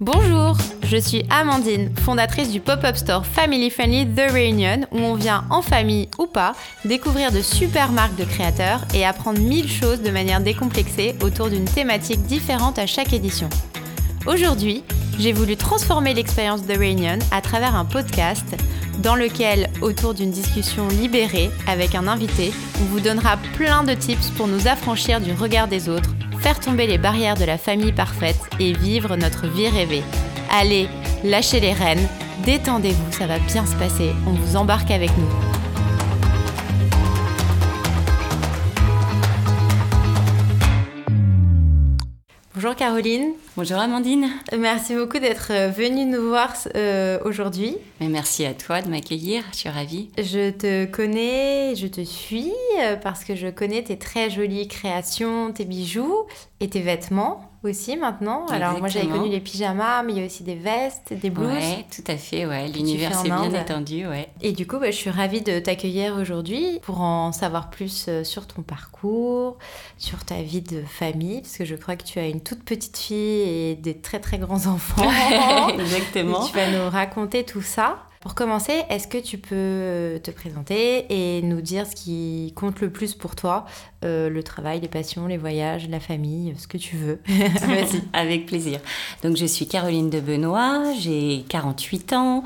Bonjour, je suis Amandine, fondatrice du pop-up store Family Friendly The Reunion, où on vient en famille ou pas découvrir de super marques de créateurs et apprendre mille choses de manière décomplexée autour d'une thématique différente à chaque édition. Aujourd'hui, j'ai voulu transformer l'expérience The Reunion à travers un podcast dans lequel, autour d'une discussion libérée avec un invité, on vous donnera plein de tips pour nous affranchir du regard des autres faire tomber les barrières de la famille parfaite et vivre notre vie rêvée. Allez, lâchez les rênes, détendez-vous, ça va bien se passer, on vous embarque avec nous. Bonjour Caroline. Bonjour Amandine. Merci beaucoup d'être euh, venue nous voir euh, aujourd'hui. Merci à toi de m'accueillir, je suis ravie. Je te connais, je te suis euh, parce que je connais tes très jolies créations, tes bijoux et tes vêtements aussi maintenant. Alors moi j'avais connu les pyjamas, mais il y a aussi des vestes, des blouses. Ouais, tout à fait, ouais. L'univers s'est bien étendu, ouais. Et du coup, bah, je suis ravie de t'accueillir aujourd'hui pour en savoir plus euh, sur ton parcours, sur ta vie de famille, parce que je crois que tu as une toute petite fille et des très très grands enfants. Exactement. Et tu vas nous raconter tout ça. Pour commencer, est-ce que tu peux te présenter et nous dire ce qui compte le plus pour toi euh, Le travail, les passions, les voyages, la famille, ce que tu veux? Vas-y. Avec plaisir. Donc, je suis Caroline de Benoît, j'ai 48 ans.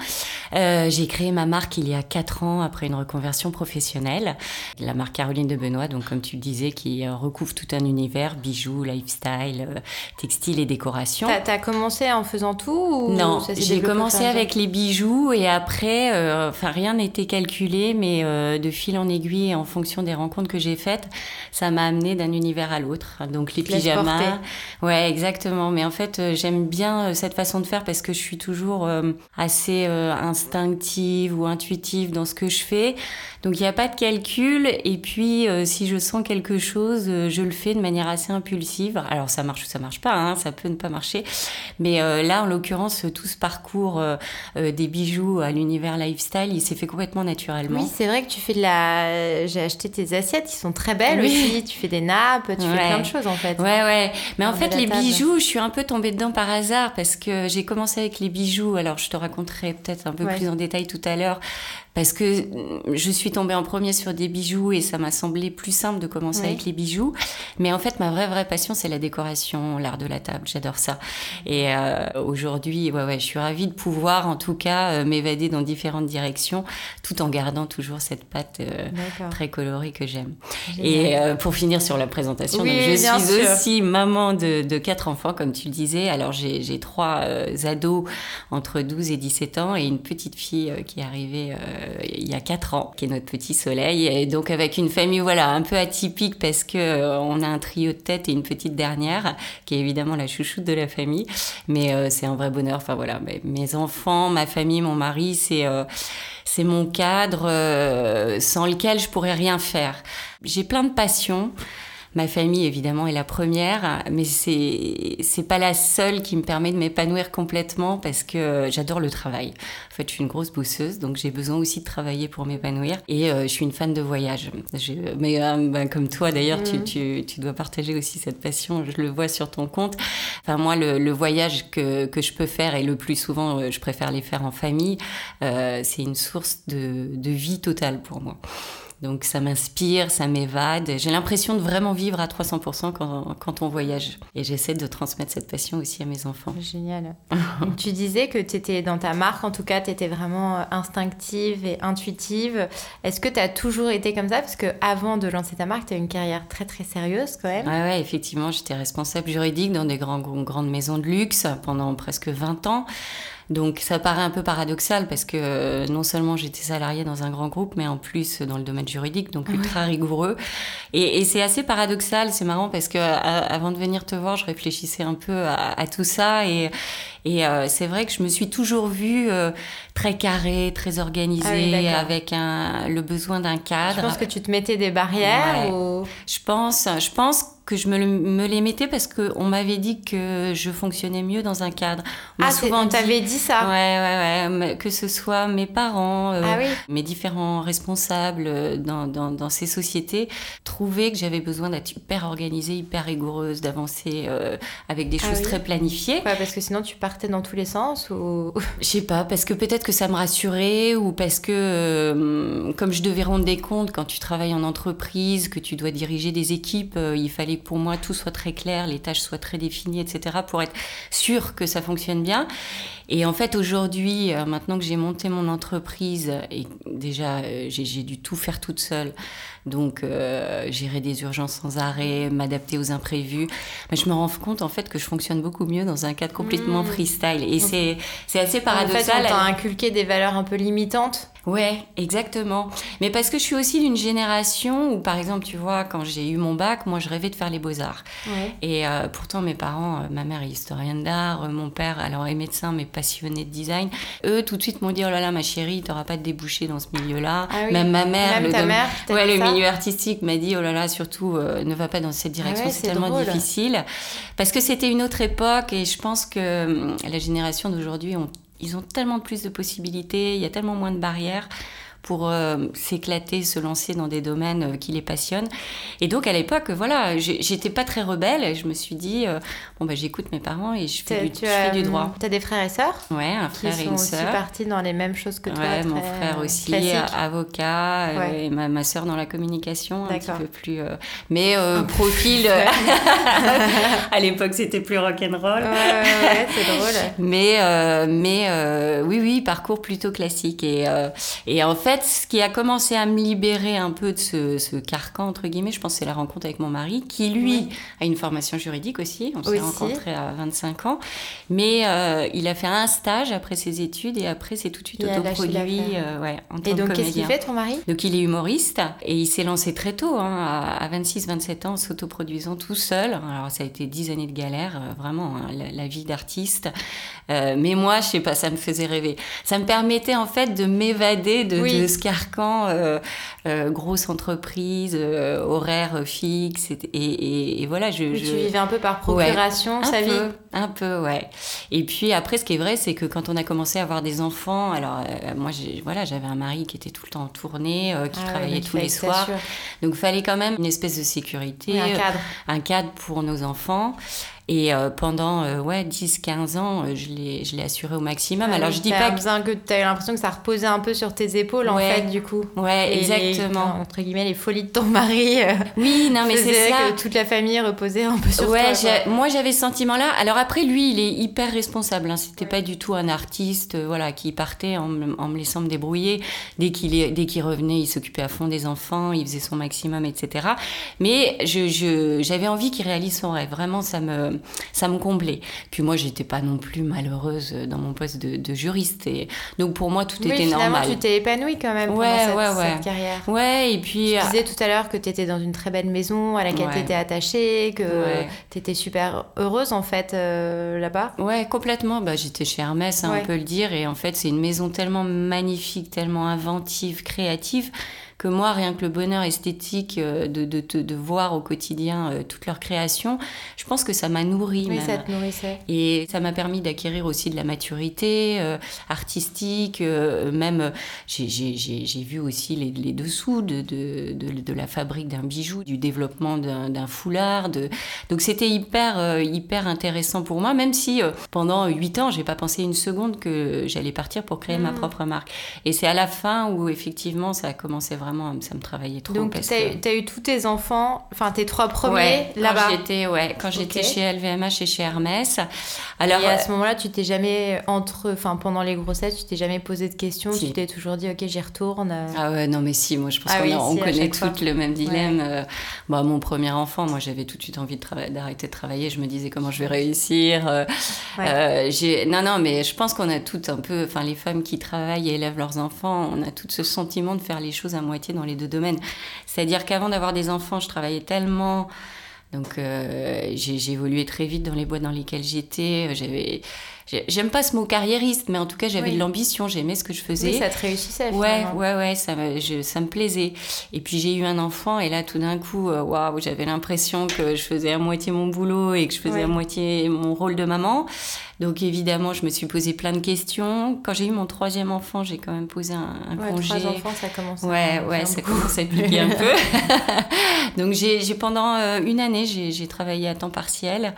Euh, j'ai créé ma marque il y a 4 ans après une reconversion professionnelle. La marque Caroline de Benoît, donc comme tu le disais, qui euh, recouvre tout un univers, bijoux, lifestyle, textile et décoration. T'as as commencé en faisant tout ou Non, j'ai commencé avec les bijoux et après après, euh, enfin rien n'était calculé, mais euh, de fil en aiguille, en fonction des rencontres que j'ai faites, ça m'a amené d'un univers à l'autre. Donc les pyjamas, ouais, exactement. Mais en fait, euh, j'aime bien cette façon de faire parce que je suis toujours assez instinctive ou intuitive dans ce que je fais. Donc il n'y a pas de calcul. Et puis si je sens quelque chose, je le fais de manière assez impulsive. Alors ça marche ou ça marche pas, hein, ça peut ne pas marcher. Mais là, en l'occurrence, tout ce parcours des bijoux à l'univers lifestyle, il s'est fait complètement naturellement. Oui, c'est vrai que tu fais de la. J'ai acheté tes assiettes, ils sont très belles aussi. Tu fais des nappes, tu fais plein de choses en fait. Ouais, ouais. Mais en fait, les bijoux, je suis un peu tombée dedans par hasard parce que j'ai commencé avec les bijoux. Alors, je te raconterai peut-être un peu plus en détail tout à l'heure parce que je suis tombée en premier sur des bijoux et ça m'a semblé plus simple de commencer avec les bijoux. Mais en fait, ma vraie vraie passion, c'est la décoration, l'art de la table. J'adore ça. Et euh, aujourd'hui, ouais, ouais, je suis ravie de pouvoir, en tout cas, euh, m'évader dans différentes directions, tout en gardant toujours cette patte euh, très colorée que j'aime. Et pour finir sur la présentation, je suis aussi maman de, de, quatre enfants, comme tu le disais. Alors j'ai trois ados entre 12 et 17 ans et une petite fille qui est arrivée il y a 4 ans, qui est notre petit soleil. Et donc avec une famille voilà un peu atypique parce que euh, on a un trio de tête et une petite dernière qui est évidemment la chouchoute de la famille. Mais euh, c'est un vrai bonheur. Enfin voilà, mes enfants, ma famille, mon mari, c'est euh, c'est mon cadre sans lequel je pourrais rien faire. J'ai plein de passions. Ma famille, évidemment, est la première, mais c'est c'est pas la seule qui me permet de m'épanouir complètement parce que j'adore le travail. En fait, je suis une grosse bosseuse, donc j'ai besoin aussi de travailler pour m'épanouir. Et euh, je suis une fan de voyage. mais euh, ben, comme toi, d'ailleurs, tu, mm. tu, tu, dois partager aussi cette passion. Je le vois sur ton compte. Enfin, moi, le, le voyage que, que, je peux faire, et le plus souvent, euh, je préfère les faire en famille, c'est une source de, de vie totale pour moi. Donc ça m'inspire, ça m'évade. J'ai l'impression de vraiment vivre à 300% quand, quand on voyage. Et j'essaie de transmettre cette passion aussi à mes enfants. Génial. tu disais que tu étais dans ta marque, en tout cas, tu étais vraiment instinctive et intuitive. Est-ce que tu as toujours été comme ça? Parce qu'avant de lancer ta marque, tu as une carrière très très sérieuse quand même. Ouais, ouais effectivement, j'étais responsable juridique dans des grands, grandes maisons de luxe pendant presque 20 ans. Donc ça paraît un peu paradoxal parce que euh, non seulement j'étais salariée dans un grand groupe, mais en plus dans le domaine juridique, donc ultra rigoureux. Et, et c'est assez paradoxal, c'est marrant parce que avant de venir te voir, je réfléchissais un peu à, tout ça et, et euh, c'est vrai que je me suis toujours vue euh, très carrée, très organisée, ah avec un, le besoin d'un cadre. Je pense que tu te mettais des barrières ou... Je pense, je pense que je me, me les mettais parce qu'on m'avait dit que je fonctionnais mieux dans un cadre. On ah, souvent on t'avait dit ça Ouais, ouais, ouais. Que ce soit mes parents, euh, ah mes différents responsables euh, dans, dans, dans, ces sociétés, trouvaient que j'avais besoin d'être hyper organisée, hyper rigoureuse, d'avancer euh, avec des ah choses très planifiées. Ouais, parce que sinon tu partais dans tous les sens ou... Je sais pas, parce que peut-être que ça me rassurait ou parce que, comme je devais rendre des comptes quand tu travailles en entreprise, que tu dois diriger des équipes, il fallait pour moi tout soit très clair, les tâches soient très définies, etc., pour être sûr que ça fonctionne bien. Et en fait, aujourd'hui, euh, maintenant que j'ai monté mon entreprise, et déjà, euh, j'ai dû tout faire toute seule, donc euh, gérer des urgences sans arrêt, m'adapter aux imprévus, mais je me rends compte en fait que je fonctionne beaucoup mieux dans un cadre complètement mmh. freestyle. Et c'est assez paradoxal. En fait, on inculqué des valeurs un peu limitantes Ouais, exactement. Mais parce que je suis aussi d'une génération où, par exemple, tu vois, quand j'ai eu mon bac, moi, je rêvais de faire les beaux-arts. Et euh, pourtant, mes parents, euh, ma mère est historienne d'art, euh, mon père, alors, est médecin, mais passionné de design. Eux, tout de suite, m'ont dit, oh là là, ma chérie, tu n'auras pas de débouché dans ce milieu-là. Ah Même ma mère, Même ta mère ouais, le milieu artistique m'a dit, oh là là, surtout, ne va pas dans cette ah direction, c'est tellement difficile. Parce que c'était une autre époque et je pense que hum, la génération d'aujourd'hui ils ont tellement plus de possibilités, il y a tellement moins de barrières pour euh, s'éclater, se lancer dans des domaines euh, qui les passionnent. Et donc à l'époque, voilà, j'étais pas très rebelle. Et je me suis dit, euh, bon bah j'écoute mes parents et je fais, du, je fais du droit. Tu as des frères et sœurs Ouais, un frère et une sœur. Qui sont aussi partis dans les mêmes choses que toi. Ouais, mon frère aussi, avocat, et ma, ma sœur dans la communication, un petit peu plus. mais profil. à l'époque, c'était plus rock'n'roll. Ouais, ouais, c'est drôle. mais mais oui, oui, parcours plutôt classique. Et, et en fait, ce qui a commencé à me libérer un peu de ce, carcan, entre guillemets, je pense c'est la rencontre avec mon mari, qui lui a une formation juridique aussi. On s'est rencontrés à 25 ans. Mais euh, il a fait un stage après ses études et après c'est tout de suite autoproduit euh, ouais, en tant Et donc qu'est-ce qu'il fait ton mari? Donc il est humoriste et il s'est lancé très tôt, hein, à 26-27 ans, en s'autoproduisant tout seul. Alors ça a été 10 années de galère, euh, vraiment, hein, la, vie d'artiste. mais moi, je sais pas, ça me faisait rêver. Ça me permettait en fait de m'évader de, de ce carcan, euh, euh, grosse entreprise, euh, horaire fixe, et, et, voilà. Je, Tu vivais un peu par procuration sa vie Un peu, ouais. Et puis après, ce qui est vrai, c'est que quand on a commencé à avoir des enfants, alors moi, voilà, j'avais un mari qui était tout le temps en tournée, qui ah travaillait tous les soirs. Donc il fallait quand même une espèce de sécurité. un cadre. Un cadre pour nos enfants. Et euh, pendant euh, ouais, 10-15 ans, euh, je l'ai assuré au maximum. Ah Alors je dis pas que tu as eu l'impression que ça reposait un peu sur tes épaules en fait du coup. Ouais, exactement. entre guillemets les folies de ton mari. oui, non mais c'est ça que toute la famille reposait un peu sur ouais, toi. moi j'avais ce sentiment là. Alors après lui, il est hyper responsable. Hein. C'était pas du tout un artiste voilà qui partait en, en me laissant me débrouiller. Dès qu'il qu'il revenait, il s'occupait à fond des enfants, il faisait son maximum, etc. Mais je j'avais envie qu'il réalise son rêve. Vraiment, ça me ça me comblait. Puis moi, j'étais pas non plus malheureuse dans mon poste de, juriste. Et donc pour moi, tout était normal. tu t'es épanouie quand même ouais, cette, ouais, ouais. cette, carrière. Ouais, et puis. Tu disais tout à l'heure que tu étais dans une très belle maison à laquelle tu étais attachée, que tu étais super heureuse en fait euh, là-bas. Ouais, complètement. Bah, j'étais chez Hermès, hein, on peut le dire. Et en fait, c'est une maison tellement magnifique, tellement inventive, créative que moi, rien que le bonheur esthétique euh, de, de, de, voir au quotidien euh, toute leur création, je pense que ça m'a nourri. Oui, ça te nourrissait. Et ça m'a permis d'acquérir aussi de la maturité euh, artistique. même, j'ai vu aussi les, les dessous de, de, de, la fabrique d'un bijou, du développement d'un foulard. De... Donc c'était hyper, hyper intéressant pour moi, même si pendant huit ans, j'ai pas pensé une seconde que j'allais partir pour créer ma hmm. propre marque. Et c'est à la fin où effectivement ça a commencé vraiment ça me travaillait trop. Donc, tu as, eu tous tes enfants, enfin tes trois premiers là-bas Ouais, quand j'étais chez LVMH et chez Hermès. Alors, et à ce moment-là, tu t'es jamais, entre, enfin pendant les grossesses, tu t'es jamais posé de questions Tu t'es toujours dit, ok, j'y retourne euh. Ah ouais, non, mais si, moi je pense ah qu'on connaît toutes le même dilemme. Euh, bah, mon premier enfant, moi j'avais tout de suite envie d'arrêter de, travailler. Je me disais comment je vais réussir. Euh, non, non, mais je pense qu'on a toutes un peu, enfin les femmes qui travaillent et élèvent leurs enfants, on a tout ce sentiment de faire les choses à moitié dans les deux domaines. C'est-à-dire qu'avant d'avoir des enfants, je travaillais tellement. Donc, euh, j'ai évolué très vite dans les boîtes dans lesquelles j'étais. J'avais j'aime pas ce mot carriériste, mais en tout cas, j'avais de l'ambition, j'aimais ce que je faisais. Oui, ça te réussissait. Ouais, ouais, ouais, ça me, ça me plaisait. Et puis j'ai eu un enfant, et là, tout d'un coup, euh, waouh, j'avais l'impression que je faisais à moitié mon boulot et que je faisais à moitié mon rôle de maman. Donc évidemment, je me suis posé plein de questions. Quand j'ai eu mon troisième enfant, j'ai quand même posé un, un ouais, congé. Trois enfants, ça commence. Ouais, ouais, ça commence à piquer un peu. Donc j'ai pendant euh, une année, j'ai travaillé à temps partiel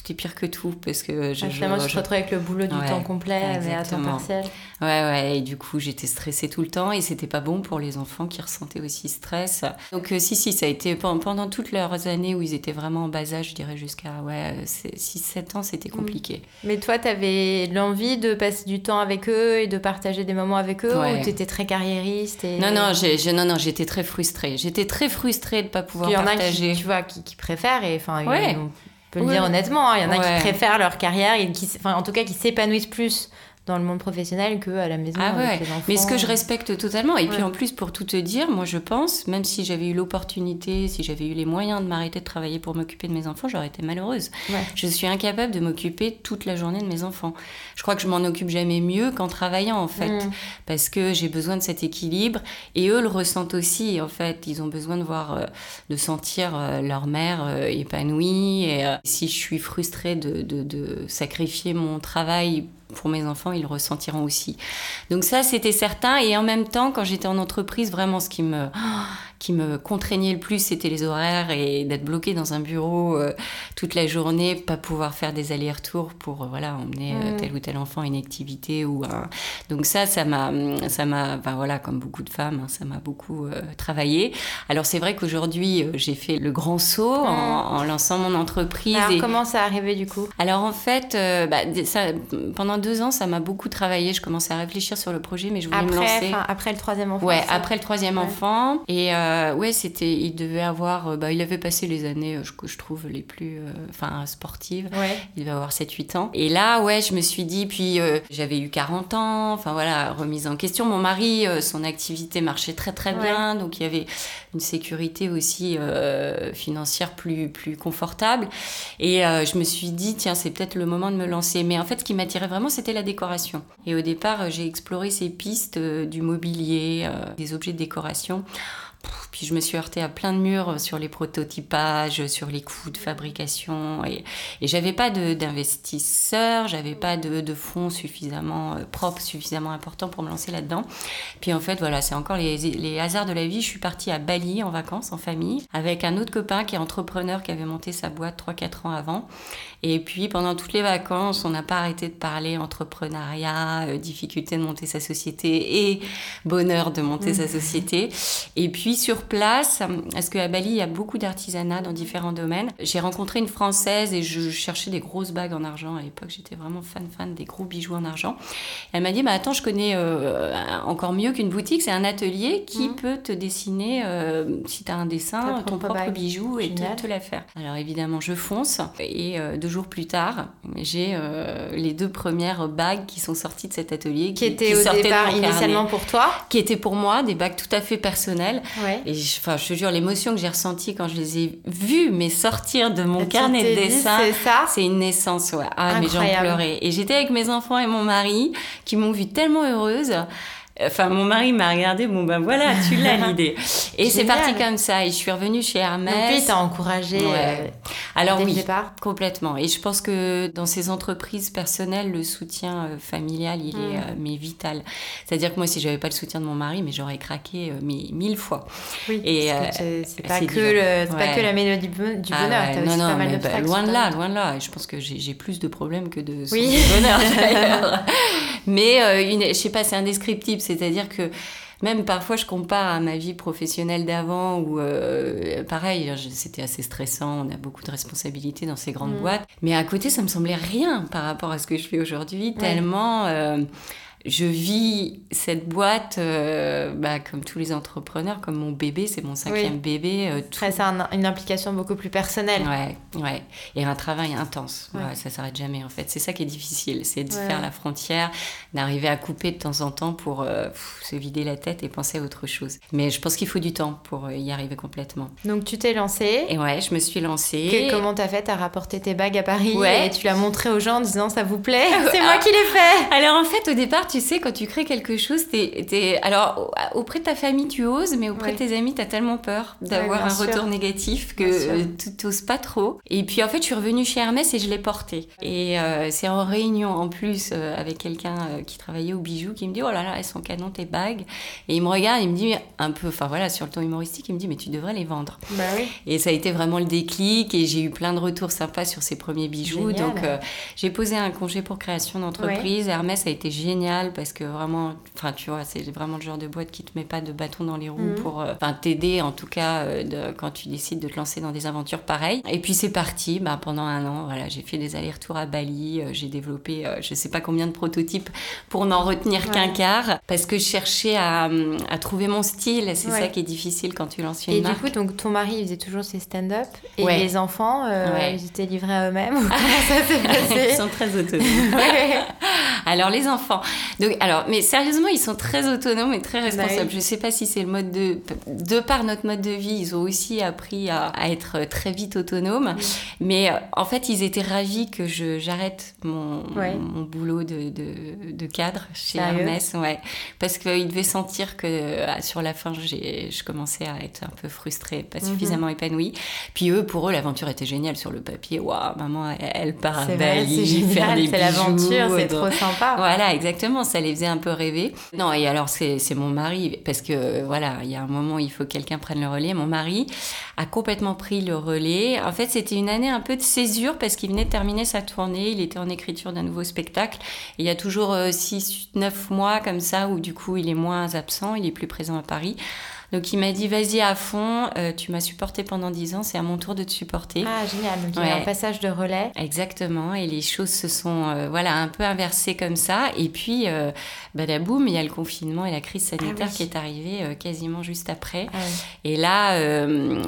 c'était pire que tout parce que je, ah, finalement je, te retrouve avec le boulot du temps complet mais à temps partiel. Ouais ouais et du coup j'étais stressée tout le temps et c'était pas bon pour les enfants qui ressentaient aussi stress. Donc euh, si si ça a été pendant toutes leurs années où ils étaient vraiment en bas âge je dirais jusqu'à ouais 6 7 ans c'était mm. compliqué. Mais toi tu avais l'envie de passer du temps avec eux et de partager des moments avec eux ou tu étais très carriériste et... non non j'ai non non j'étais très frustrée. J'étais très frustrée de pas pouvoir partager il y en a qui, tu vois qui, qui préfèrent et enfin peut le dire honnêtement. Hein. Il y en a qui préfèrent leur carrière, et qui, enfin, en tout cas qui s'épanouissent plus dans le monde professionnel qu'à la maison ah avec les enfants. Mais ce que je respecte totalement. Et puis en plus, pour tout te dire, moi je pense, même si j'avais eu l'opportunité, si j'avais eu les moyens de m'arrêter de travailler pour m'occuper de mes enfants, j'aurais été malheureuse. Je suis incapable de m'occuper toute la journée de mes enfants. Je crois que je m'en occupe jamais mieux qu'en travaillant en fait, mm. parce que j'ai besoin de cet équilibre. Et eux le ressentent aussi en fait. Ils ont besoin de voir, euh, de sentir euh, leur mère euh, épanouie. Et si je suis frustrée de, de, de sacrifier mon travail pour mes enfants, ils le ressentiront aussi. Donc ça, c'était certain. Et en même temps, quand j'étais en entreprise, vraiment, ce qui me qui me contraignait le plus, c'était les horaires et d'être bloqué dans un bureau euh, toute la journée, pas pouvoir faire des allers-retours pour euh, voilà emmener euh, tel ou tel enfant à une activité ou donc ça, ça m'a ça m'a ben voilà comme beaucoup de femmes, hein, ça m'a beaucoup travaillé. Alors c'est vrai qu'aujourd'hui j'ai fait le grand saut en, lançant mon entreprise. Alors comment ça arrivé du coup? Alors en fait, bah, ça, pendant deux ans, ça m'a beaucoup travaillé. Je commençais à réfléchir sur le projet, mais je voulais me lancer. Après le troisième enfant. Ouais, après le troisième enfant et euh, ouais, c'était, il devait avoir, euh, bah, il avait passé les années euh, que je trouve les plus, enfin, sportives. Ouais. Il devait avoir 7-8 ans. Et là, ouais, je me suis dit, puis j'avais eu 40 ans, enfin voilà, remise en question. Mon mari, son activité marchait très très bien, donc il y avait une sécurité aussi financière plus, plus confortable. Et je me suis dit, tiens, c'est peut-être le moment de me lancer. Mais en fait, ce qui m'attirait vraiment, c'était la décoration. Et au départ, j'ai exploré ces pistes du mobilier, des objets de décoration puis je me suis heurtée à plein de murs sur les prototypages, sur les coûts de fabrication. Et, et j'avais pas d'investisseurs, j'avais pas de, de, fonds suffisamment euh, propres, suffisamment importants pour me lancer là-dedans. Puis en fait, voilà, c'est encore les, les, hasards de la vie. Je suis partie à Bali en vacances, en famille, avec un autre copain qui est entrepreneur, qui avait monté sa boîte 3-4 ans avant. Et puis pendant toutes les vacances, on n'a pas arrêté de parler entrepreneuriat, euh, difficulté de monter sa société et bonheur de monter sa mmh. société. Et puis sur place, parce qu'à Bali, il y a beaucoup d'artisanat dans différents domaines, j'ai rencontré une Française et je cherchais des grosses bagues en argent. À l'époque, j'étais vraiment fan fan des gros bijoux en argent. elle m'a dit, bah, attends, je connais euh, encore mieux qu'une boutique, c'est un atelier qui mmh. peut te dessiner, euh, si tu as un dessin, ton propre bijou et te, te, la faire. Alors évidemment, je fonce et de jours plus tard, j'ai euh, les deux premières bagues qui sont sorties de cet atelier. Qui, étaient au départ initialement pour toi Qui étaient pour moi, des bagues tout à fait personnelles. Et je, enfin, je te jure, l'émotion que j'ai ressentie quand je les ai vues, mais sortir de mon carnet de dessin, c'est une naissance. Ouais. Ah, mais j'en pleurais. Et j'étais avec mes enfants et mon mari qui m'ont vue tellement heureuse. Enfin, mon mari m'a regardé, bon ben voilà, tu l'as l'idée. Et c'est parti comme ça. Et je suis revenue chez Hermès. Donc lui, t'a encouragé. Euh, Alors oui, complètement. Et je pense que dans ces entreprises personnelles, le soutien euh, familial, il est mm. euh, mais vital. C'est-à-dire que moi, si j'avais pas le soutien de mon mari, mais j'aurais craqué mais mille fois. Oui. Et c'est pas, que le, pas que la mélodie du ah bonheur. Ah non, non, pas mal bah, loin de là, loin de là. Et je pense que j'ai plus de problèmes que de oui. bonheur. mais une, je sais pas, c'est indescriptible c'est-à-dire que même parfois, je compare à ma vie professionnelle d'avant où, euh, pareil, c'était assez stressant, on a beaucoup de responsabilités dans ces grandes mm. boîtes. Mais à côté, ça me semblait rien par rapport à ce que je fais aujourd'hui, tellement. Euh, je vis cette boîte euh, bah, comme tous les entrepreneurs, comme mon bébé, c'est mon cinquième bébé. Euh, c'est une implication beaucoup plus personnelle. Ouais, ouais. Et un travail intense. Ouais. ça s'arrête jamais en fait. C'est ça qui est difficile, c'est de faire la frontière, d'arriver à couper de temps en temps pour euh, se vider la tête et penser à autre chose. Mais je pense qu'il faut du temps pour y arriver complètement. Donc tu t'es lancée. Et ouais, je me suis lancée. comment t'as fait? T'as rapporté tes bagues à Paris et tu l'as montré aux gens en disant ça vous plaît? C'est moi qui l'ai fait. Alors en fait, au départ, tu sais, quand tu crées quelque chose, t'es, alors auprès de ta famille, tu oses, mais auprès de tes amis, tu as tellement peur d'avoir un retour négatif que tu t'oses pas trop. Et puis en fait, je suis revenue chez Hermès et je l'ai porté. Et euh, c'est en réunion en plus euh, avec quelqu'un euh, qui travaillait au bijou qui me dit Oh là là, elles sont canon tes bagues. Et il me regarde, il me dit un peu, enfin voilà, sur le ton humoristique, il me dit Mais tu devrais les vendre. Bah oui. Et ça a été vraiment le déclic et j'ai eu plein de retours sympas sur ces premiers bijoux. Donc j'ai posé un congé pour création d'entreprise. Hermès a été génial parce que vraiment, enfin, tu vois, c'est vraiment le genre de boîte qui te met pas de bâton dans les roues mhm. pour, euh, t'aider en tout cas euh, de, quand tu décides de te lancer dans des aventures pareilles. Et puis c'est parti, bah, pendant un an, voilà, j'ai fait des allers-retours à Bali, euh, j'ai développé, je sais pas combien de prototypes pour n'en retenir qu'un quart, parce que je cherchais à, à trouver mon style. C'est ça qui est difficile quand tu lances une marque. Et du coup, donc ton mari, il faisait toujours ses stand-up et les enfants, ils étaient livrés à eux-mêmes. Ils sont très autonomes. alors les enfants, donc alors, mais sérieusement, ils sont très autonomes et très responsables. Bah je ne sais pas si c'est le mode de... De par notre mode de vie, ils ont aussi appris à, être très vite autonomes. Mais euh, en fait, ils étaient ravis que j'arrête mon, mon, boulot de, de, de cadre chez Hermès. Ouais. Parce qu'ils devaient sentir que euh, sur la fin, je commençais à être un peu frustrée, pas mhm. suffisamment épanouie. Puis eux, pour eux, l'aventure était géniale sur le papier. Waouh, maman, elle, part à Bali, faire des C'est l'aventure, c'est trop sympa. Voilà, exactement. Ça les faisait un peu rêver. Non, et alors c'est mon mari, parce que voilà, il y a un moment où il faut que quelqu'un prenne le relais. Mon mari a complètement pris le relais. En fait, c'était une année un peu de césure parce qu'il venait de terminer sa tournée. Il était en écriture d'un nouveau spectacle. il y a toujours 6, euh, 9 mois comme ça où du coup il est moins absent, il est plus présent à Paris. Donc il m'a dit vas-y à fond, euh, tu m'as supporté pendant 10 ans, c'est à mon tour de te supporter. Ah génial, donc il y a un passage de relais. Exactement, et les choses se sont euh, voilà un peu inversées comme ça. Et puis euh, badaboum, il y a le confinement et la crise sanitaire ah qui est arrivée euh, quasiment juste après. Ah et là,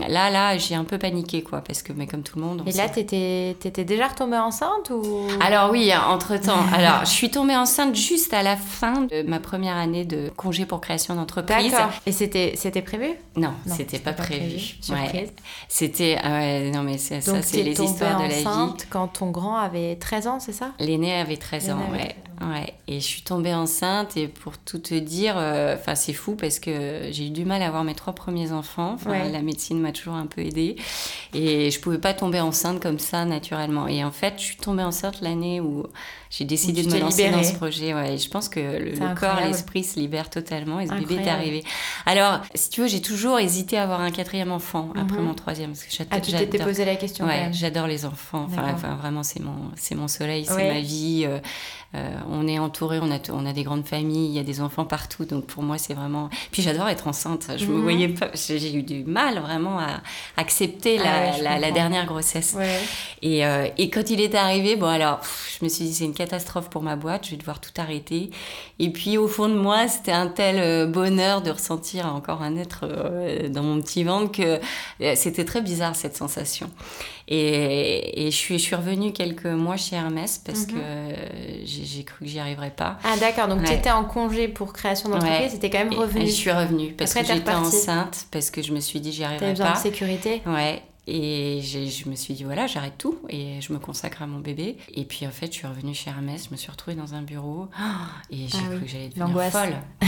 là, là, j'ai un peu paniqué quoi, parce que mais comme tout le monde. Et là, t'étais étais déjà retombée enceinte ou? Alors oui, entre temps. alors je suis tombée enceinte juste à la fin de ma première année de congé pour création d'entreprise. D'accord. Et c'était c'était prévu? Non, c'était pas, pas, prévu. C'était ah non mais ça, c'est les histoires de la vie. quand ton grand avait 13 ans, c'est ça? L'aîné avait 13 ans, ouais. Ouais, et je suis tombée enceinte et pour tout te dire, euh, enfin c'est fou parce que j'ai eu du mal à avoir mes trois premiers enfants. La médecine m'a toujours un peu aidée et je pouvais pas tomber enceinte comme ça naturellement. Et en fait, je suis tombée enceinte l'année où j'ai décidé de me lancer dans ce projet. Ouais, je pense que le, corps et l'esprit se libèrent totalement et ce bébé est arrivé. Alors, si tu veux, j'ai toujours hésité à avoir un quatrième enfant après mhm. mon troisième. Parce que ah, tu t'étais posé la question. Ouais, j'adore les enfants. Enfin, vraiment, c'est mon, c'est mon soleil, c'est ma vie. Euh, euh, on est entouré, on a, on a des grandes familles, il y a des enfants partout. Donc pour moi, c'est vraiment. Puis j'adore être enceinte. Je me mhm. voyais pas. J'ai eu du mal vraiment à accepter la, ah la, dernière grossesse. Et, euh, et, quand il est arrivé, bon alors, je me suis dit c'est une catastrophe pour ma boîte. Je vais devoir tout arrêter. Et puis au fond de moi, c'était un tel bonheur de ressentir encore un être dans mon petit ventre que c'était très bizarre cette sensation. Et, je, suis, je suis revenue quelques mois chez Hermès parce mhm. que j'ai cru que j'y arriverais pas. Ah d'accord, donc tu étais en congé pour création d'entreprise, tu étais quand même revenue. Et, je suis revenue parce que j'étais enceinte, parce que je me suis dit j'y arriverais pas. besoin de sécurité Ouais, et je me suis dit, voilà, j'arrête tout et je me consacre à mon bébé. Et puis en fait, je suis revenue chez Hermès, je me suis retrouvée dans un bureau et j'ai ah cru que j'allais devenir folle.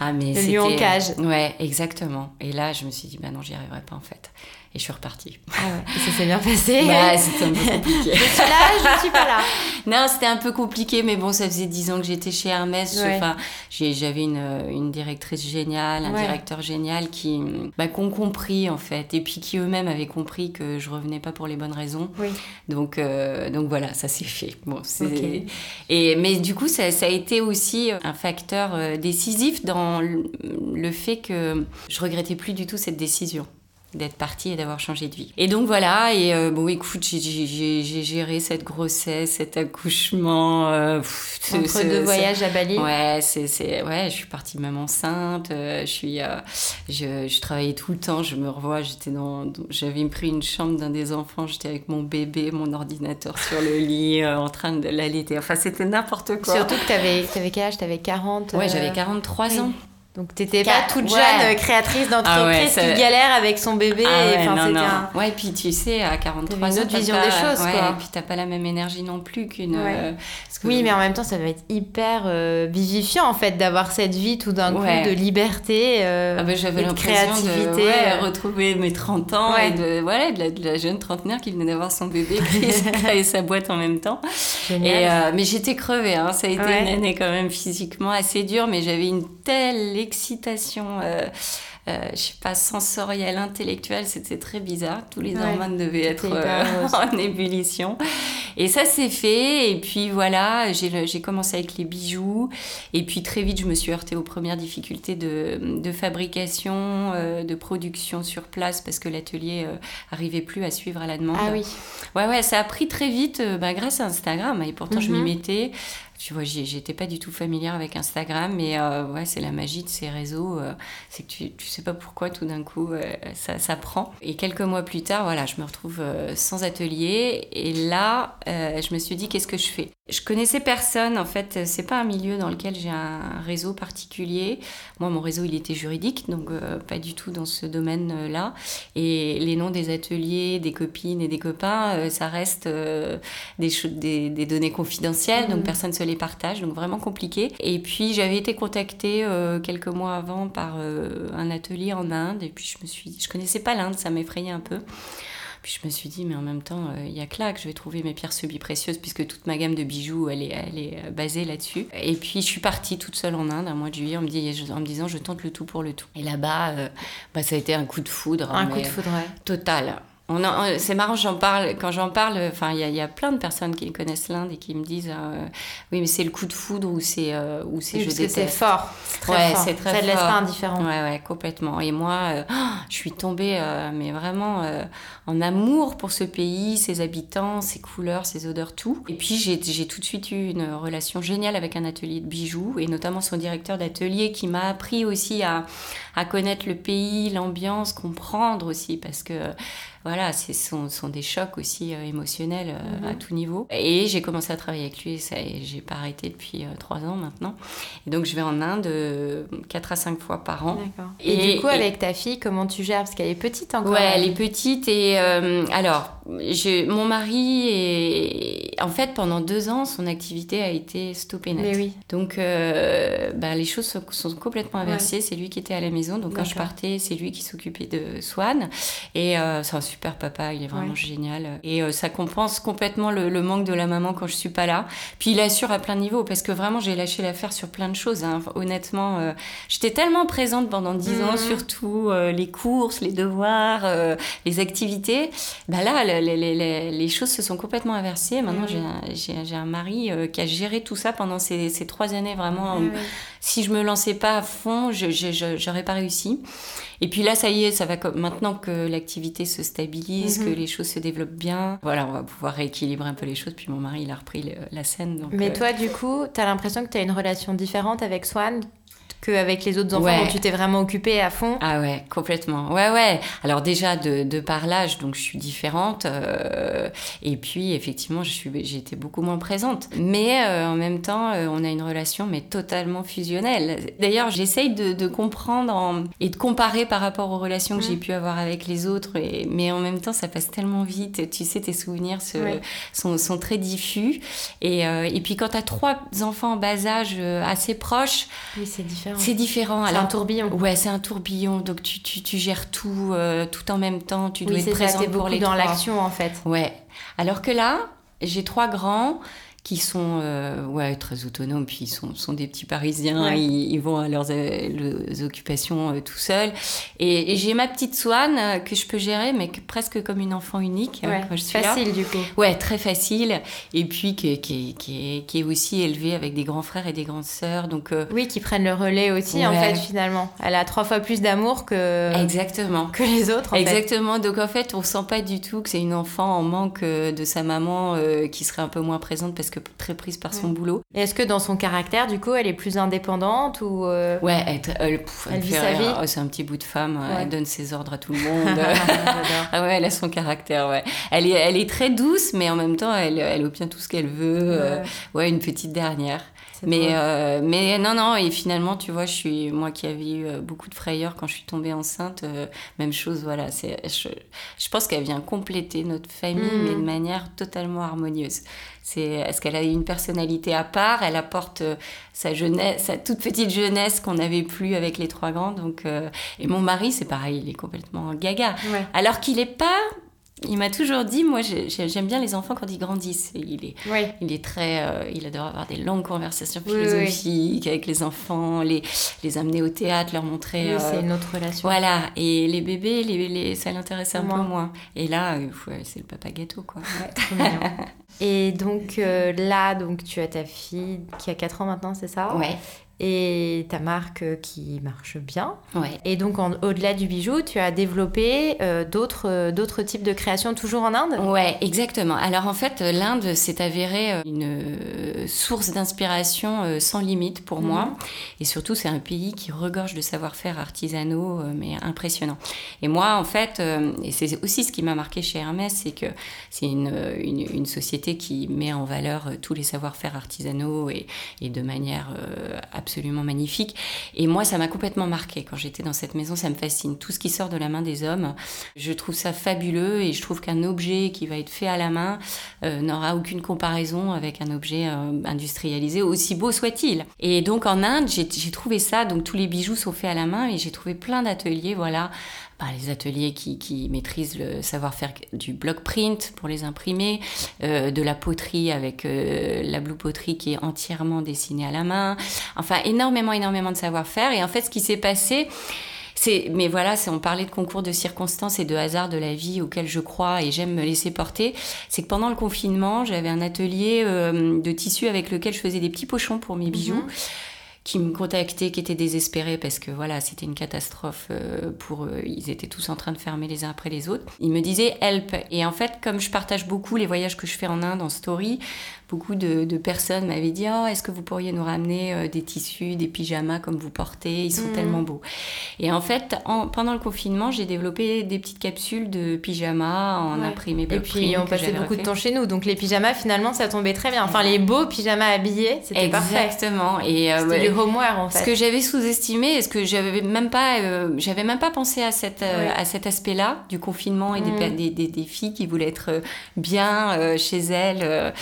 ah, mais c'était. en cage. Ouais, exactement. Et là, je me suis dit, bah non, j'y arriverai pas en fait. Et je suis repartie. Ah ouais. Et ça s'est bien passé Bah, c'était un peu compliqué. je suis là, je suis pas là. non, c'était un peu compliqué, mais bon, ça faisait dix ans que j'étais chez Hermès. Enfin, j'avais une, une, directrice géniale, un directeur génial qui bah, ont compris, en fait. Et puis qui eux-mêmes avaient compris que je revenais pas pour les bonnes raisons. Oui. Donc, euh, donc voilà, ça s'est fait. Bon, Et, mais du coup, ça, ça, a été aussi un facteur euh, décisif dans le fait que je regrettais plus du tout cette décision. D'être partie et d'avoir changé de vie. Et donc voilà, et euh, bon écoute, j'ai géré cette grossesse, cet accouchement. Euh, Entre deux voyages à Bali. Ouais, c'est, ouais, je suis partie même enceinte, euh, je suis, je, je, travaillais tout le temps, je me revois, j'étais dans, j'avais pris une chambre d'un des enfants, j'étais avec mon bébé, mon ordinateur sur le lit, en train de l'allaiter, enfin c'était n'importe quoi. Surtout que t'avais, avais quel âge? T'avais 40 Ouais, j'avais 43 ans. Donc t'étais pas toute jeune euh, créatrice d'entreprise ah qui galère avec son bébé. Ah ouais, non, non. Un... ouais, puis tu sais, à 43 ans, une autre vision des choses. Ouais, quoi. Et puis t'as pas la même énergie non plus qu'une. Euh, oui, mais en même temps, ça va être hyper euh, vivifiant en fait d'avoir cette vie tout d'un coup de liberté, ah ben, j'avais de créativité. De retrouver mes 30 ans et de, voilà, de, la, jeune trentenaire qui venait d'avoir son bébé, qui et sa boîte en même temps. Génial. Et, mais j'étais crevée, hein. ça a été une année quand même physiquement assez dure, mais j'avais une telle excitation euh, euh, je sais pas, sensorielle, intellectuelle, c'était très bizarre. Tous les hormones devaient être euh, en ébullition. Et ça s'est fait. Et puis voilà, j'ai commencé avec les bijoux. Et puis très vite, je me suis heurtée aux premières difficultés de, de fabrication, de production sur place, parce que l'atelier arrivait plus à suivre à la demande. Ah oui. Ouais, ouais, ça a pris très vite bah, grâce à Instagram. Et pourtant, je m'y mhm. mettais. Tu vois, j'étais pas du tout familière avec Instagram, mais euh, ouais, c'est la magie de ces réseaux. Euh, c'est que tu, tu sais pas pourquoi tout d'un coup euh, ça, ça, prend. Et quelques mois plus tard, voilà, je me retrouve sans atelier. Et là, je me suis dit, qu'est-ce que je fais? Je connaissais personne, en fait, c'est pas un milieu dans lequel j'ai un réseau particulier. Moi, mon réseau, il était juridique, donc pas du tout dans ce domaine-là. Et les noms des ateliers, des copines et des copains, ça reste des, des, des, données confidentielles, donc mmh. personne ne se les partages, donc vraiment compliqué. Et puis j'avais été contactée euh, quelques mois avant par euh, un atelier en Inde, et puis je me suis, je connaissais pas l'Inde, ça m'effrayait un peu. Puis je me suis dit, mais en même temps, euh, il y a que là que je vais trouver mes pierres semi-précieuses, puisque toute ma gamme de bijoux, elle est, elle est basée là-dessus. Et puis je suis partie toute seule en Inde, un mois de juillet, en me, dit, en me disant, je tente le tout pour le tout. Et là-bas, bah, ça a été un coup de foudre. Un coup de foudre, ouais. Total c'est marrant, j'en parle quand j'en parle. Enfin, il y, a plein de personnes qui connaissent l'Inde et qui me disent, euh, oui, mais c'est le coup de foudre ou c'est euh, ou c'est je déteste. C'est fort, c'est très fort. Très ça ne laisse pas indifférent. Ouais, ouais, complètement. Et moi, euh, je suis tombée, mais vraiment en amour pour ce pays, ses habitants, ses couleurs, ses odeurs, tout. Et puis j'ai tout de suite eu une relation géniale avec un atelier de bijoux et notamment son directeur d'atelier qui m'a appris aussi à, à connaître le pays, l'ambiance, comprendre aussi parce que voilà, ce sont, sont, des chocs aussi euh, émotionnels euh, à mhm. tout niveau. Et j'ai commencé à travailler avec lui et ça, j'ai pas arrêté depuis euh, trois ans maintenant. Et donc je vais en Inde quatre à cinq fois par an. Et, du coup, avec ta fille, comment tu gères? Parce qu'elle est petite encore. Ouais, elle est petite et alors, mon mari est en fait pendant deux ans, son activité a été stoppée net. Mais oui. Donc bah, les choses sont, complètement inversées. C'est lui qui était à la maison, donc quand je partais, c'est lui qui s'occupait de Swan et c'est un super papa, il est vraiment génial. Et euh, ça compense complètement le, manque de la maman quand je suis pas là. Puis il assure à plein de niveaux parce que vraiment j'ai lâché l'affaire sur plein de choses. Hein. Honnêtement, euh, j'étais tellement présente pendant dix ans, mhm. surtout euh, les courses, les devoirs, les activités. Bah là, les, les, les, choses se sont complètement inversées. Maintenant, mhm. j'ai un, un, mari qui a géré tout ça pendant ces, ces trois années vraiment. Si je me lançais pas à fond, je n'aurais pas réussi. Et puis là, ça y est, ça va maintenant que l'activité se stabilise, que mhm. les choses se développent bien. Voilà, on va pouvoir rééquilibrer un peu les choses. Puis mon mari, il a repris la scène. Donc, Mais euh, toi, du coup, tu as l'impression que tu as une relation différente avec Swan qu'avec les autres enfants dont tu t'es vraiment occupée à fond Ah ouais, complètement. Ouais, ouais. Alors déjà, de, de par l'âge, donc je suis différente. Euh, et puis, effectivement, j'ai été beaucoup moins présente. Mais euh, en même temps, euh, on a une relation, mais totalement fusionnelle. D'ailleurs, j'essaye de, de comprendre et de comparer par rapport aux relations que j'ai mmh. pu avoir avec les autres. Et, mais en même temps, ça passe tellement vite. Tu sais, tes souvenirs se, sont, sont, très diffus. Et, et puis, quand tu as trois enfants en bas âge assez proches... Oui, c'est différent. C'est différent. C'est un tourbillon. Ouais, c'est un tourbillon. Donc tu, tu, tu gères tout, euh, tout en même temps. Tu dois être présente pour les dans l'action en fait. Ouais. Alors que là, j'ai trois grands qui sont ouais, très autonomes, puis ils sont, sont des petits Parisiens, ils, vont à leurs, occupations tout seuls. Et, j'ai ma petite Swan que je peux gérer, mais presque comme une enfant unique je suis facile du coup. Ouais, très facile. Et puis qui, qui, qui, est, qui, est, aussi élevée avec des grands frères et des grandes sœurs. Donc, Oui, qui prennent le relais aussi en fait finalement. Elle a trois fois plus d'amour que... Exactement. Que les autres en Exactement. Donc en fait, on sent pas du tout que c'est une enfant en manque de sa maman qui serait un peu moins présente parce que très prise par son boulot. Et est-ce que dans son caractère, du coup, elle est plus indépendante ou euh, Ouais, elle, elle, vit sa vie. Oh, c'est un petit bout de femme. Elle donne ses ordres à tout le monde. ah ouais, elle a son caractère. Ouais. Elle est, elle est très douce, mais en même temps, elle, elle obtient tout ce qu'elle veut. Euh, ouais. une petite dernière. Mais, euh, mais non, non, et finalement, tu vois, je suis, moi qui avais eu beaucoup de frayeurs quand je suis tombée enceinte, même chose, voilà. C'est, je, je pense qu'elle vient compléter notre famille, mais de mm. manière totalement harmonieuse. C'est est-ce qu'elle a une personnalité à part? Elle apporte euh, sa jeunesse, sa toute petite jeunesse qu'on n'avait plus avec les trois grands. Donc euh, et mon mari, c'est pareil, il est complètement gaga. Alors qu'il est pas il m'a toujours dit, moi j'aime bien les enfants quand ils grandissent. Il est, il est très, euh, il adore avoir des longues conversations philosophiques avec les enfants, les, les amener au théâtre, leur montrer. Oui, c'est une autre relation. Voilà. Et les bébés, les, les ça l'intéresse un peu moins. Et là, c'est le papa gâteau, quoi. Et donc euh, là, donc tu as ta fille qui a 4 ans maintenant, c'est ça? Ouais et ta marque euh, qui marche bien. Ouais. Et donc, au-delà du bijou, tu as développé euh, d'autres, euh, d'autres types de créations toujours en Inde? Ouais, exactement. Alors, en fait, l'Inde s'est avérée une source d'inspiration sans limite pour moi. Mhm. Et surtout, c'est un pays qui regorge de savoir-faire artisanaux, mais impressionnant. Et moi, en fait, et c'est aussi ce qui m'a marqué chez Hermès, c'est que c'est une, une, une, société qui met en valeur tous les savoir-faire artisanaux et, et de manière absolument magnifique. Et moi, ça m'a complètement marqué quand j'étais dans cette maison. Ça me fascine. Tout ce qui sort de la main des hommes, je trouve ça fabuleux et je trouve qu'un objet qui va être fait à la main euh, n'aura aucune comparaison avec un objet euh, industrialisé, aussi beau soit-il. Et donc en Inde, j'ai trouvé ça. Donc tous les bijoux sont faits à la main et j'ai trouvé plein d'ateliers, voilà, par les ateliers qui, qui maîtrisent le savoir-faire du block print pour les imprimer, euh, de la poterie avec euh, la blue poterie qui est entièrement dessinée à la main. Enfin, énormément, énormément de savoir-faire. Et en fait, ce qui s'est passé, c'est, mais voilà, on parlait de concours de circonstances et de hasard de la vie auquel je crois et j'aime me laisser porter. C'est que pendant le confinement, j'avais un atelier euh, de tissu avec lequel je faisais des petits pochons pour mes bijoux. Mhm qui me contactaient, qui étaient désespérés parce que voilà, c'était une catastrophe euh, pour eux. Ils étaient tous en train de fermer les uns après les autres. Ils me disaient help. Et en fait, comme je partage beaucoup les voyages que je fais en Inde en story, beaucoup de, personnes m'avaient dit oh, est-ce que vous pourriez nous ramener euh, des tissus, des pyjamas comme vous portez? Ils sont mmh. tellement beaux. Et en fait, en, pendant le confinement, j'ai développé des petites capsules de pyjamas en imprimé Et puis, on passait beaucoup de temps chez nous. Donc, les pyjamas, finalement, ça tombait très bien. Enfin, les beaux pyjamas habillés, c'était parfait. Exactement. Et euh, homeware, en fait. Ce que j'avais sous-estimé, est-ce que j'avais même pas, euh, j'avais même pas pensé à, cette, à cet aspect-là du confinement et des, des, des, filles qui voulaient être bien chez elles.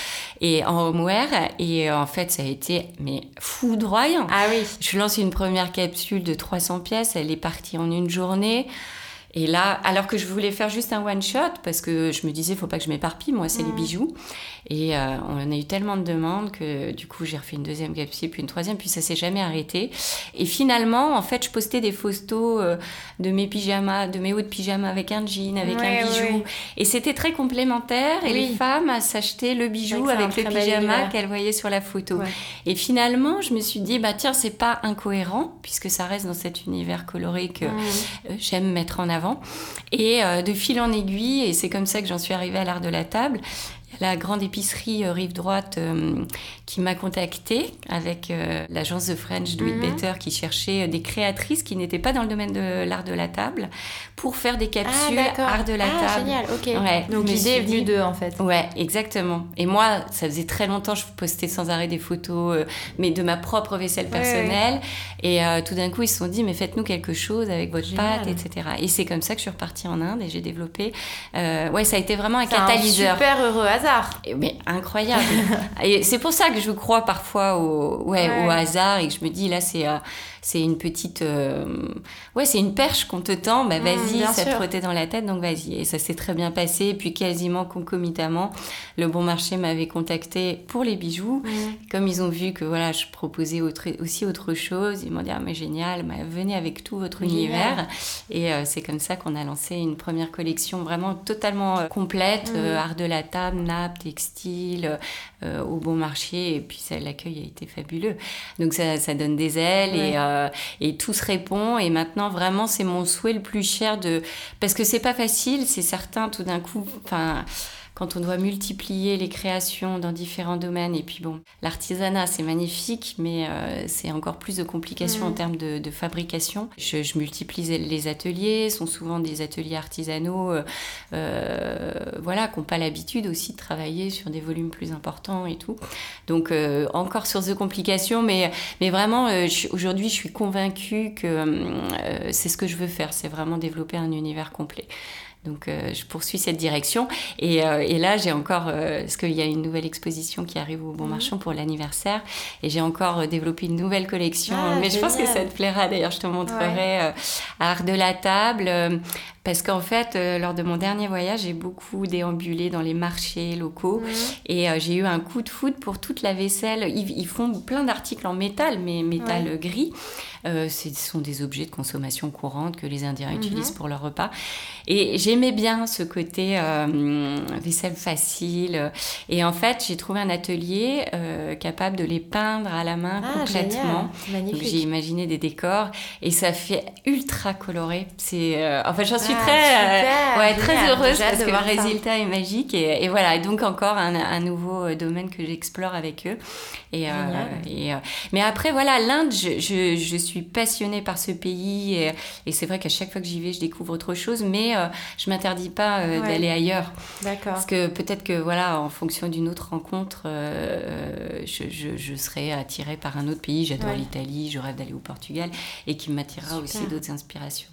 et en homeware et euh, en fait ça a été mais foudroyant. Ah oui. Je lance une première capsule de 300 pièces, elle est partie en une journée. Et là, alors que je voulais faire juste un one shot, parce que je me disais, faut pas que je m'éparpille, moi, c'est les mmh. bijoux. Et euh, on a eu tellement de demandes que du coup, j'ai refait une deuxième capsule, puis une troisième, puis ça s'est jamais arrêté. Et finalement, en fait, je postais des photos euh, de mes pyjamas, de mes hauts de pyjama avec un jean, avec un bijou. Et c'était très complémentaire. Et les femmes s'achetaient le bijou avec le pyjama qu'elles voyaient sur la photo. Et finalement, je me suis dit, bah tiens, c'est pas incohérent, puisque ça reste dans cet univers coloré que mmh. euh, j'aime mettre en avant et euh, de fil en aiguille, et c'est comme ça que j'en suis arrivée à l'art de la table, la grande épicerie euh, Rive Droite euh, qui m'a contactée avec euh, l'agence de French Do It mhm. Better qui cherchait des créatrices qui n'étaient pas dans le domaine de l'art de la table pour faire des capsules ah, art de la ah, table. génial, ok. Donc l'idée est venue d'eux en fait. Ouais, exactement. Et moi, ça faisait très longtemps, je postais sans arrêt des photos, mais de ma propre vaisselle personnelle. Et tout d'un coup, ils se sont dit, mais faites-nous quelque chose avec votre pâte, etc. Et c'est comme ça que je suis repartie en Inde et j'ai développé. ouais, ça a été vraiment un catalyseur. Un super heureux hasard hasard. mais incroyable. et c'est pour ça que je crois parfois au, ouais, au hasard et que je me dis là, c'est c'est une petite. Euh, ouais, c'est une perche qu'on te tend, bah mmh, vas-y, ça te trottait dans la tête, donc vas-y. Et ça s'est très bien passé. Et puis quasiment concomitamment, le bon marché m'avait contacté pour les bijoux. Mmh. Comme ils ont vu que voilà, je proposais autre, aussi autre chose, ils m'ont dit ah, mais génial, bah, venez avec tout votre univers. Et euh, c'est comme ça qu'on a lancé une première collection vraiment totalement euh, complète, mmh. art de la table, nappe, textile, au bon marché. Et puis l'accueil a été fabuleux. Donc ça, ça donne des ailes et euh, et tout se répond. Et maintenant, vraiment, c'est mon souhait le plus cher de. Parce que c'est pas facile, c'est certain, tout d'un coup. Enfin quand on doit multiplier les créations dans différents domaines. Et puis bon, l'artisanat, c'est magnifique, mais euh, c'est encore plus de complications en mm. termes de, fabrication. Je, multiplie les ateliers, sont souvent des ateliers artisanaux, euh, euh, voilà, qui n'ont pas l'habitude aussi de travailler sur des volumes plus importants et tout. Donc encore source de complications, mais, mais vraiment, aujourd'hui, je suis convaincue que c'est ce que je veux faire, c'est vraiment développer un univers complet. Donc euh, je poursuis cette direction. Et, euh, et là, j'ai encore, euh, parce qu'il y a une nouvelle exposition qui arrive au Bon mhm. Marchand pour l'anniversaire, et j'ai encore développé une nouvelle collection. Ah, mais je pense que ça te plaira, d'ailleurs, je te montrerai Art de la table. Parce qu'en fait, lors de mon dernier voyage, j'ai beaucoup déambulé dans les marchés locaux mhm. et j'ai eu un coup de foudre pour toute la vaisselle. Ils, font plein d'articles en métal, mais métal gris. ce sont des objets de consommation courante que les Indiens mhm. utilisent pour leur repas. Et j'aimais bien ce côté euh, vaisselle facile. Et en fait, j'ai trouvé un atelier euh, capable de les peindre à la main ah, complètement. J'ai imaginé des décors et ça fait ultra coloré. C'est, euh, en fait, j'en suis ah, très, ouais, très heureuse parce que le résultat est magique. Et, voilà, et donc encore un, un nouveau domaine que j'explore avec eux. Et, et mais après, voilà, l'Inde, je, je, je, suis passionnée par ce pays et, et c'est vrai qu'à chaque fois que j'y vais, je découvre autre chose. Mais je m'interdis pas euh, d'aller ailleurs. D'accord. Parce que peut-être que voilà, en fonction d'une autre rencontre, euh, je, je, je, serai attirée par un autre pays. J'adore l'Italie, je rêve d'aller au Portugal et qui m'attirera aussi d'autres inspirations.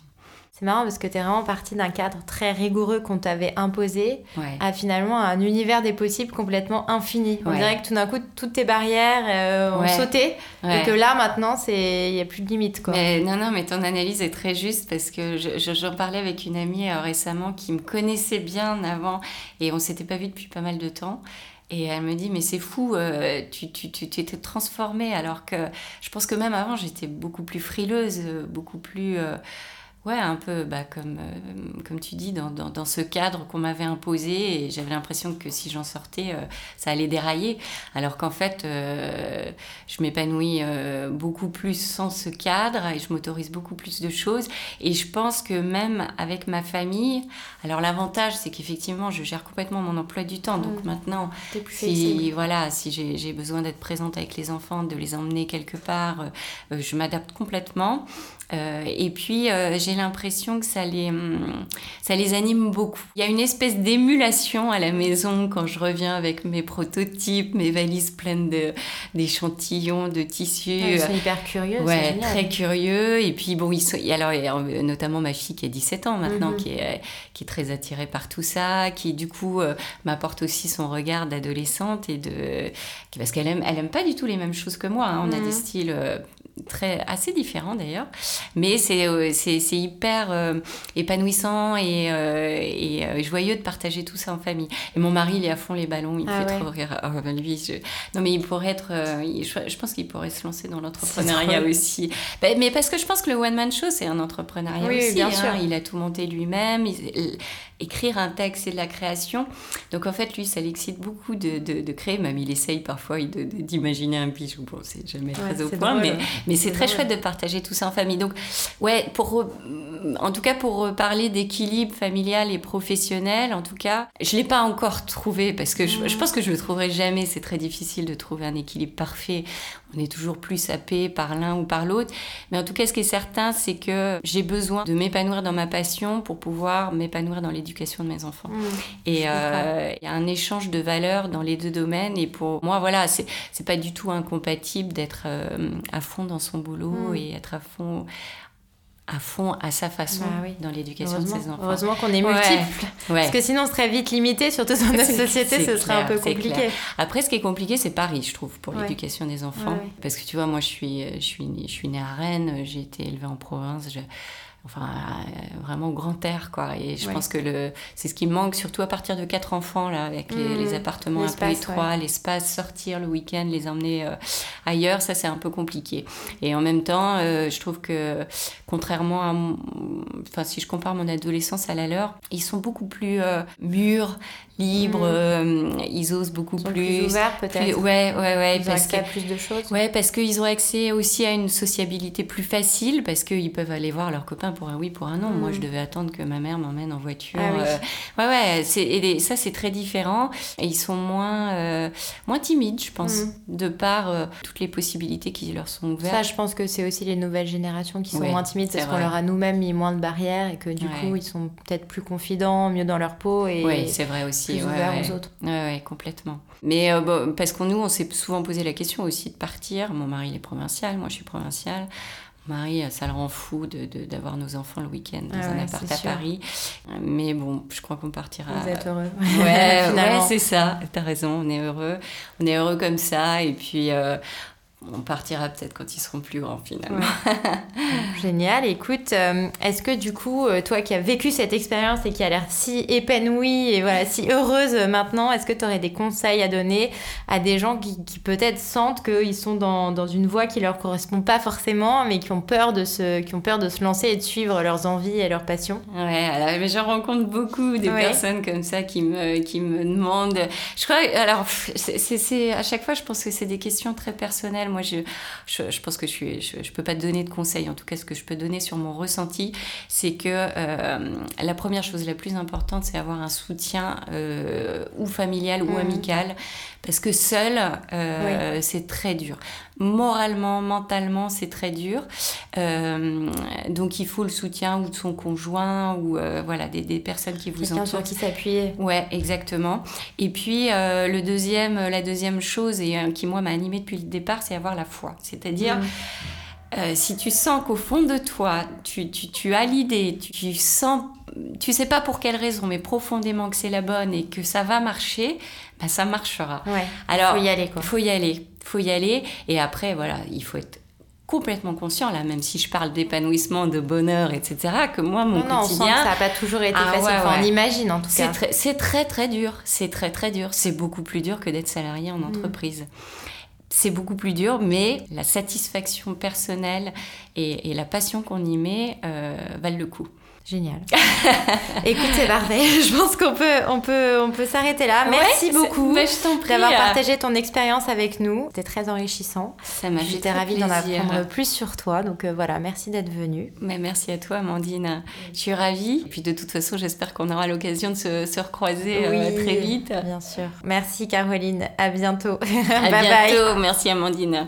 C'est marrant parce que tu es vraiment parti d'un cadre très rigoureux qu'on t'avait imposé à finalement un univers des possibles complètement infini. On dirait que tout d'un coup, toutes tes barrières euh, ont sauté et que là, maintenant, il n'y a plus de limite. Quoi. non, non, mais ton analyse est très juste parce que j'en parlais avec une amie euh, récemment qui me connaissait bien avant et on s'était pas vu depuis pas mal de temps. Et elle me dit, mais c'est fou, euh, tu, tu, tu, tu, transformée alors que je pense que même avant, j'étais beaucoup plus frileuse, beaucoup plus... Ouais, un peu bah, comme, euh, comme tu dis, dans, dans, dans ce cadre qu'on m'avait imposé, et j'avais l'impression que si j'en sortais, euh, ça allait dérailler. Alors qu'en fait, euh, je m'épanouis beaucoup plus sans ce cadre, et je m'autorise beaucoup plus de choses. Et je pense que même avec ma famille, alors l'avantage, c'est qu'effectivement, je gère complètement mon emploi du temps. Donc mmh. maintenant, si, voilà, si j'ai besoin d'être présente avec les enfants, de les emmener quelque part, je m'adapte complètement. Euh, et puis, euh, j'ai l'impression que ça les, hum, ça les anime beaucoup. Il y a une espèce d'émulation à la maison quand je reviens avec mes prototypes, mes valises pleines d'échantillons, de, tissus. ils sont hyper curieux. Ouais, très curieux. Et puis, bon, ils sont, alors, notamment ma fille qui a 17 ans maintenant, mhm. qui, est, qui est très attirée par tout ça, qui du coup euh, m'apporte aussi son regard d'adolescente et de. Parce qu'elle aime, elle aime pas du tout les mêmes choses que moi. Hein. On a des mhm. styles très assez différent d'ailleurs. Mais c'est euh, hyper euh, épanouissant et, euh, et joyeux de partager tout ça en famille. Et mon mari il est à fond les ballons il ah fait trop rire. Oh, ben lui non mais il pourrait être je, pense qu'il pourrait se lancer dans l'entrepreneuriat aussi. Ben, mais parce que je pense que le one man show c'est un entrepreneuriat aussi bien hein. sûr. il a tout monté lui-même écrire un texte c'est de la création. Donc en fait lui ça l'excite beaucoup de, de, créer. Même il essaye parfois d'imaginer un bijou. Bon c'est jamais très au point mais mais c'est très chouette de partager tout ça en famille. Donc, ouais, pour, en tout cas, pour parler d'équilibre familial et professionnel, en tout cas, je ne l'ai pas encore trouvé parce que je, pense que je ne le trouverai jamais. C'est très difficile de trouver un équilibre parfait. On est toujours plus sapé par l'un ou par l'autre. Mais en tout cas, ce qui est certain, c'est que j'ai besoin de m'épanouir dans ma passion pour pouvoir m'épanouir dans l'éducation de mes enfants. Mmh, et euh, il y a un échange de valeurs dans les deux domaines. Et pour moi, voilà, c'est pas du tout incompatible d'être euh, à fond dans son boulot mm. et être à fond à fond, à sa façon, bah dans l'éducation de ses enfants. Heureusement qu'on est multiples. Parce que sinon, on serait vite limité, surtout dans notre société, ce serait un peu compliqué. Après, ce qui est compliqué, c'est Paris, je trouve, pour l'éducation des enfants. Parce que tu vois, moi, je suis, je suis, je suis née à Rennes, j'ai été élevée en province enfin euh, vraiment au grand air quoi. Et je pense que le c'est ce qui manque surtout à partir de quatre enfants là avec les, mmh. appartements un peu étroits l'espace sortir le week-end les emmener euh, ailleurs ça c'est un peu compliqué. Et en même temps euh, je trouve que contrairement à enfin si je compare mon adolescence à la leur ils sont beaucoup plus mûrs libres, mm. euh, ils osent beaucoup ils plus. ouverts peut-être. Ouais, ouais, ouais. Ils parce ont accès à plus de choses. Ouais, parce qu'ils ont accès aussi à une sociabilité plus facile, parce qu'ils peuvent aller voir leurs copains pour un oui, pour un non. Moi, je mm. devais attendre que ma mère m'emmène en voiture. Ah, oui. euh, ouais, ouais. C'est, et ça, c'est très différent. Et ils sont moins, euh, moins timides, je pense, mm. de par euh, toutes les possibilités qui leur sont ouvertes. Ça, je pense que c'est aussi les nouvelles générations qui sont moins timides, parce qu'on leur a nous-mêmes mis moins de barrières et que du coup, ils sont peut-être plus confidents, mieux dans leur peau. Et... Oui, c'est vrai aussi plus ouais, aux autres. Ouais, complètement. Mais euh, bon, parce qu'on nous, on s'est souvent posé la question aussi de partir. Mon mari, il est provincial, moi, je suis provinciale. Mon mari, ça le rend fou d'avoir de, nos enfants le week-end dans ah un appart à Paris. Mais bon, je crois qu'on partira. Vous êtes heureux. Ouais, ouais c'est ça. T'as raison, on est heureux. On est heureux comme ça. Et puis, euh, on partira peut-être quand ils seront plus grands finalement. Génial. Écoute, euh, est-ce que du coup, euh, toi qui as vécu cette expérience et qui a l'air si épanouie et voilà si heureuse maintenant, est-ce que tu aurais des conseils à donner à des gens qui, peut-être sentent qu'ils sont dans, dans, une voie qui leur correspond pas forcément, mais qui ont peur de se, qui ont peur de se lancer et de suivre leurs envies et leurs passions? Ouais, alors, mais je rencontre beaucoup des personnes comme ça qui me, qui me demandent. Je crois, alors, c'est à chaque fois, je pense que c'est des questions très personnelles moi, je, je, pense que je je, peux pas te donner de conseils. En tout cas, ce que je peux donner sur mon ressenti, c'est que euh, la première chose la plus importante, c'est avoir un soutien euh, ou familial ou mmh. amical, parce que seul, euh, c'est très dur. Moralement, mentalement, c'est très dur. donc, il faut le soutien ou de son conjoint ou voilà des, des, personnes qui vous entourent. sur qui s'appuyer. Ouais, exactement. Et puis, le deuxième, la deuxième chose et qui moi m'a animée depuis le départ, c'est avoir la foi. C'est-à-dire, mm. euh, si tu sens qu'au fond de toi, tu, tu, as l'idée, tu, sens, tu sais pas pour quelle raison, mais profondément que c'est la bonne et que ça va marcher, ben ça marchera. Ouais, Alors, faut y aller. Il faut y aller. faut y aller. Et après, voilà, il faut être complètement conscient là, même si je parle d'épanouissement, de bonheur, etc. Que moi, mon non, quotidien, non, ça n'a pas toujours été ah facile. on imagine en tout cas. C'est très très dur. C'est très très dur. C'est beaucoup plus dur que d'être salarié en mm. entreprise c'est beaucoup plus dur, mais la satisfaction personnelle et, la passion qu'on y met euh, valent le coup. Génial. Écoute, c'est parfait. Je pense qu'on peut, on peut, on peut s'arrêter là. Merci beaucoup bah, d'avoir partagé ton expérience avec nous. C'était très enrichissant. Ça m'a J'étais ravie d'en apprendre plus sur toi. Donc euh, voilà, merci d'être venue. Mais merci à toi, Amandine. Je suis ravie. Et puis de toute façon, j'espère qu'on aura l'occasion de se, recroiser euh, très vite. Bien sûr. Merci, Caroline. À bientôt. À bye bientôt. Merci, Amandine.